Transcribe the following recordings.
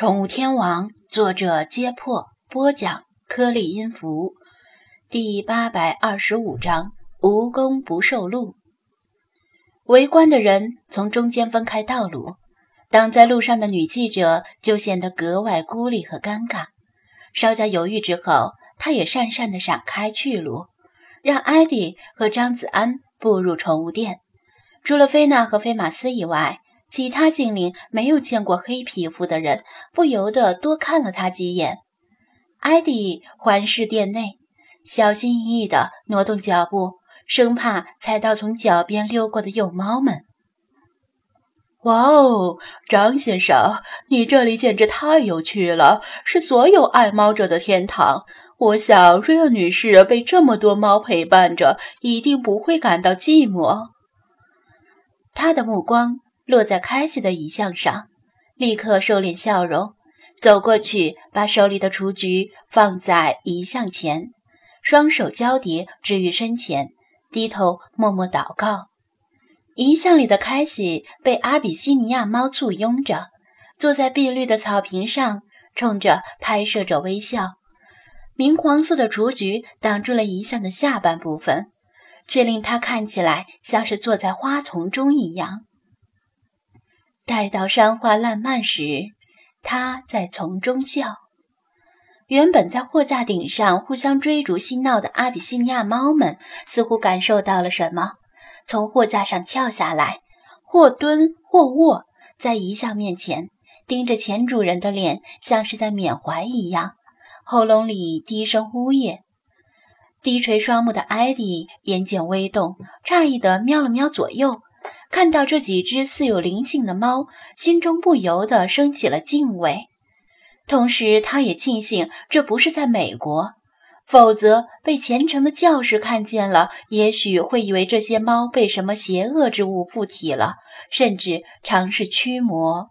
宠物天王，作者：揭破，播讲：颗粒音符，第八百二十五章：无功不受禄。围观的人从中间分开道路，挡在路上的女记者就显得格外孤立和尴尬。稍加犹豫之后，她也讪讪地闪开去路，让艾迪和张子安步入宠物店。除了菲娜和菲马斯以外。其他精灵没有见过黑皮肤的人，不由得多看了他几眼。艾迪环视店内，小心翼翼地挪动脚步，生怕踩到从脚边溜过的幼猫们。哇哦，张先生，你这里简直太有趣了，是所有爱猫者的天堂。我想，瑞尔女士被这么多猫陪伴着，一定不会感到寂寞。他的目光。落在开西的遗像上，立刻收敛笑容，走过去，把手里的雏菊放在遗像前，双手交叠置于身前，低头默默祷告。遗像里的开西被阿比西尼亚猫簇拥着，坐在碧绿的草坪上，冲着拍摄者微笑。明黄色的雏菊挡住了遗像的下半部分，却令它看起来像是坐在花丛中一样。待到山花烂漫时，他在丛中笑。原本在货架顶上互相追逐嬉闹的阿比西尼亚猫们，似乎感受到了什么，从货架上跳下来，或蹲或卧，在遗像面前，盯着前主人的脸，像是在缅怀一样，喉咙里低声呜咽。低垂双目的艾迪眼睑微动，诧异地瞄了瞄左右。看到这几只似有灵性的猫，心中不由得升起了敬畏。同时，他也庆幸这不是在美国，否则被虔诚的教士看见了，也许会以为这些猫被什么邪恶之物附体了，甚至尝试驱魔。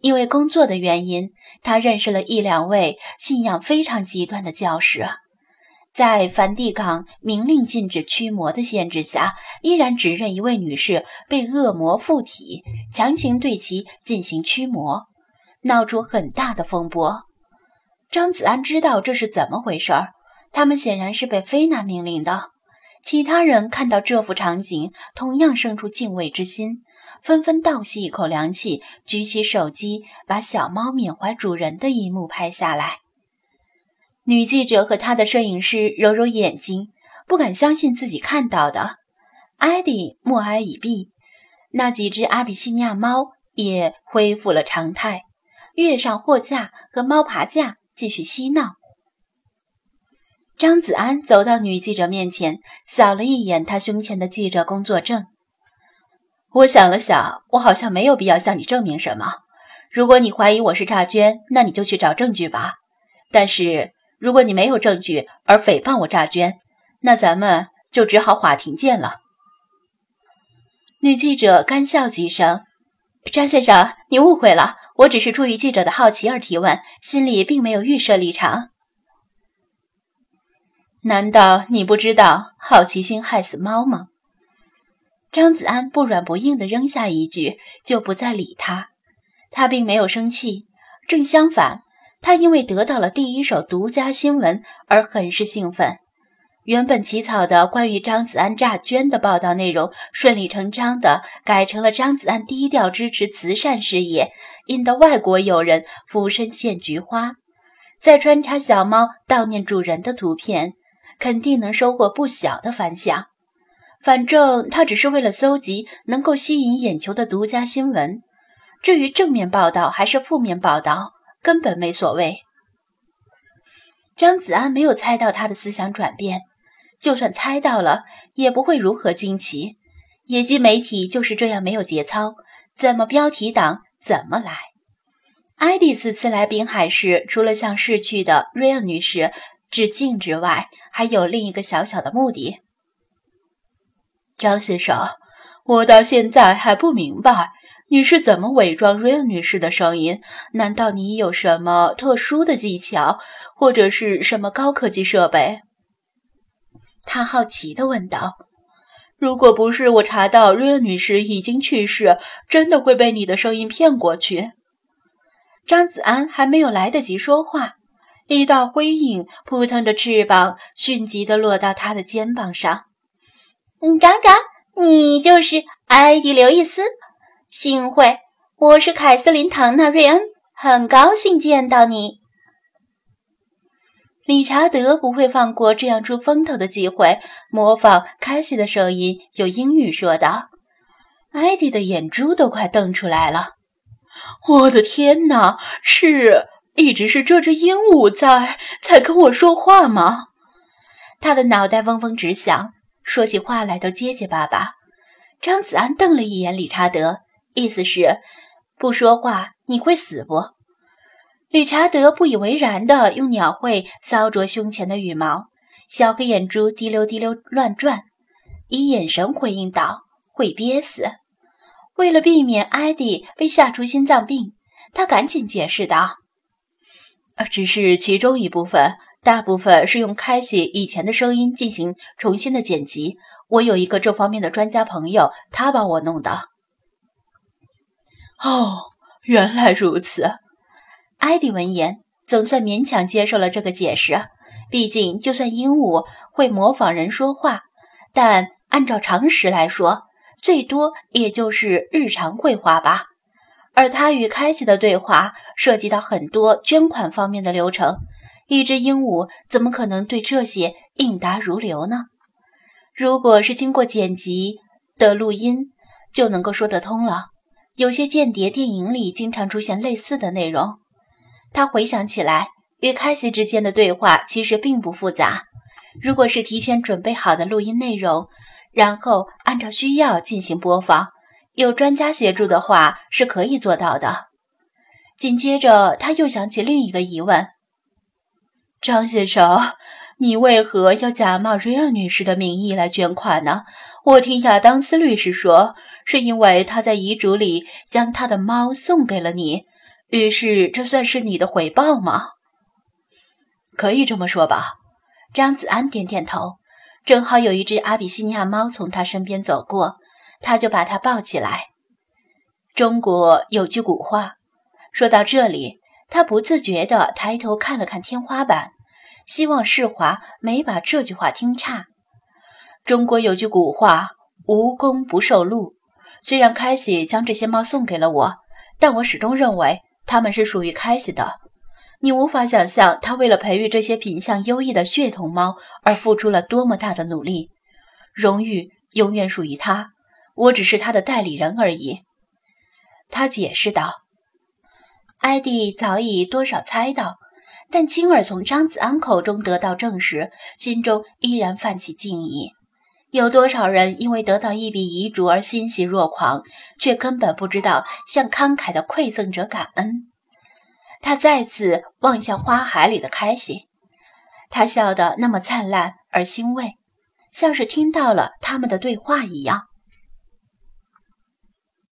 因为工作的原因，他认识了一两位信仰非常极端的教士。在梵蒂冈明令禁止驱魔的限制下，依然指认一位女士被恶魔附体，强行对其进行驱魔，闹出很大的风波。张子安知道这是怎么回事儿，他们显然是被菲娜命令的。其他人看到这幅场景，同样生出敬畏之心，纷纷倒吸一口凉气，举起手机把小猫缅怀主人的一幕拍下来。女记者和她的摄影师揉揉眼睛，不敢相信自己看到的。艾迪默哀已毕，那几只阿比西尼亚猫也恢复了常态，跃上货架和猫爬架继续嬉闹。张子安走到女记者面前，扫了一眼她胸前的记者工作证。我想了想，我好像没有必要向你证明什么。如果你怀疑我是诈捐，那你就去找证据吧。但是。如果你没有证据而诽谤我诈捐，那咱们就只好法庭见了。女记者干笑几声：“张先生，你误会了，我只是出于记者的好奇而提问，心里并没有预设立场。难道你不知道好奇心害死猫吗？”张子安不软不硬地扔下一句，就不再理他。他并没有生气，正相反。他因为得到了第一手独家新闻而很是兴奋。原本起草的关于张子安诈捐的报道内容，顺理成章地改成了张子安低调支持慈善事业，引得外国友人俯身献菊花。再穿插小猫悼念主人的图片，肯定能收获不小的反响。反正他只是为了搜集能够吸引眼球的独家新闻，至于正面报道还是负面报道。根本没所谓。张子安没有猜到他的思想转变，就算猜到了，也不会如何惊奇。野鸡媒体就是这样没有节操，怎么标题党怎么来。艾迪此次来滨海市，除了向逝去的瑞恩女士致敬之外，还有另一个小小的目的。张先生，我到现在还不明白。你是怎么伪装瑞恩女士的声音？难道你有什么特殊的技巧，或者是什么高科技设备？他好奇地问道。如果不是我查到瑞恩女士已经去世，真的会被你的声音骗过去？张子安还没有来得及说话，一道灰影扑腾着翅膀，迅疾地落到他的肩膀上。嘎嘎，你就是艾迪·刘易斯，幸会，我是凯瑟琳·唐纳·瑞恩，很高兴见到你。理查德不会放过这样出风头的机会，模仿凯西的声音，用英语说道。艾迪的眼珠都快瞪出来了。我的天哪，是一直是这只鹦鹉在在跟我说话吗？他的脑袋嗡嗡直响，说起话来都结结巴巴。张子安瞪了一眼理查德，意思是不说话你会死不？理查德不以为然的用鸟喙搔着胸前的羽毛，小黑眼珠滴溜滴溜乱转，以眼神回应道：“会憋死。”为了避免艾迪被吓出心脏病，他赶紧解释道：“，只是其中一部分，大部分是用开启以前的声音进行重新的剪辑。我有一个这方面的专家朋友，他帮我弄的。”哦，原来如此。艾迪闻言，总算勉强接受了这个解释。毕竟，就算鹦鹉会模仿人说话，但按照常识来说，最多也就是日常会话吧。而他与开西的对话涉及到很多捐款方面的流程，一只鹦鹉怎么可能对这些应答如流呢？如果是经过剪辑的录音，就能够说得通了。有些间谍电影里经常出现类似的内容。他回想起来，与凯西之间的对话其实并不复杂。如果是提前准备好的录音内容，然后按照需要进行播放，有专家协助的话是可以做到的。紧接着，他又想起另一个疑问：张先生，你为何要假冒瑞尔女士的名义来捐款呢？我听亚当斯律师说，是因为他在遗嘱里将他的猫送给了你。于是，这算是你的回报吗？可以这么说吧。张子安点点头。正好有一只阿比西尼亚猫从他身边走过，他就把它抱起来。中国有句古话，说到这里，他不自觉地抬头看了看天花板，希望世华没把这句话听差。中国有句古话：“无功不受禄。”虽然开喜将这些猫送给了我，但我始终认为。他们是属于开西的，你无法想象他为了培育这些品相优异的血统猫而付出了多么大的努力。荣誉永远属于他，我只是他的代理人而已。他解释道。艾迪早已多少猜到，但亲耳从张子安口中得到证实，心中依然泛起敬意。有多少人因为得到一笔遗嘱而欣喜若狂，却根本不知道向慷慨的馈赠者感恩？他再次望向花海里的开心，他笑得那么灿烂而欣慰，像是听到了他们的对话一样。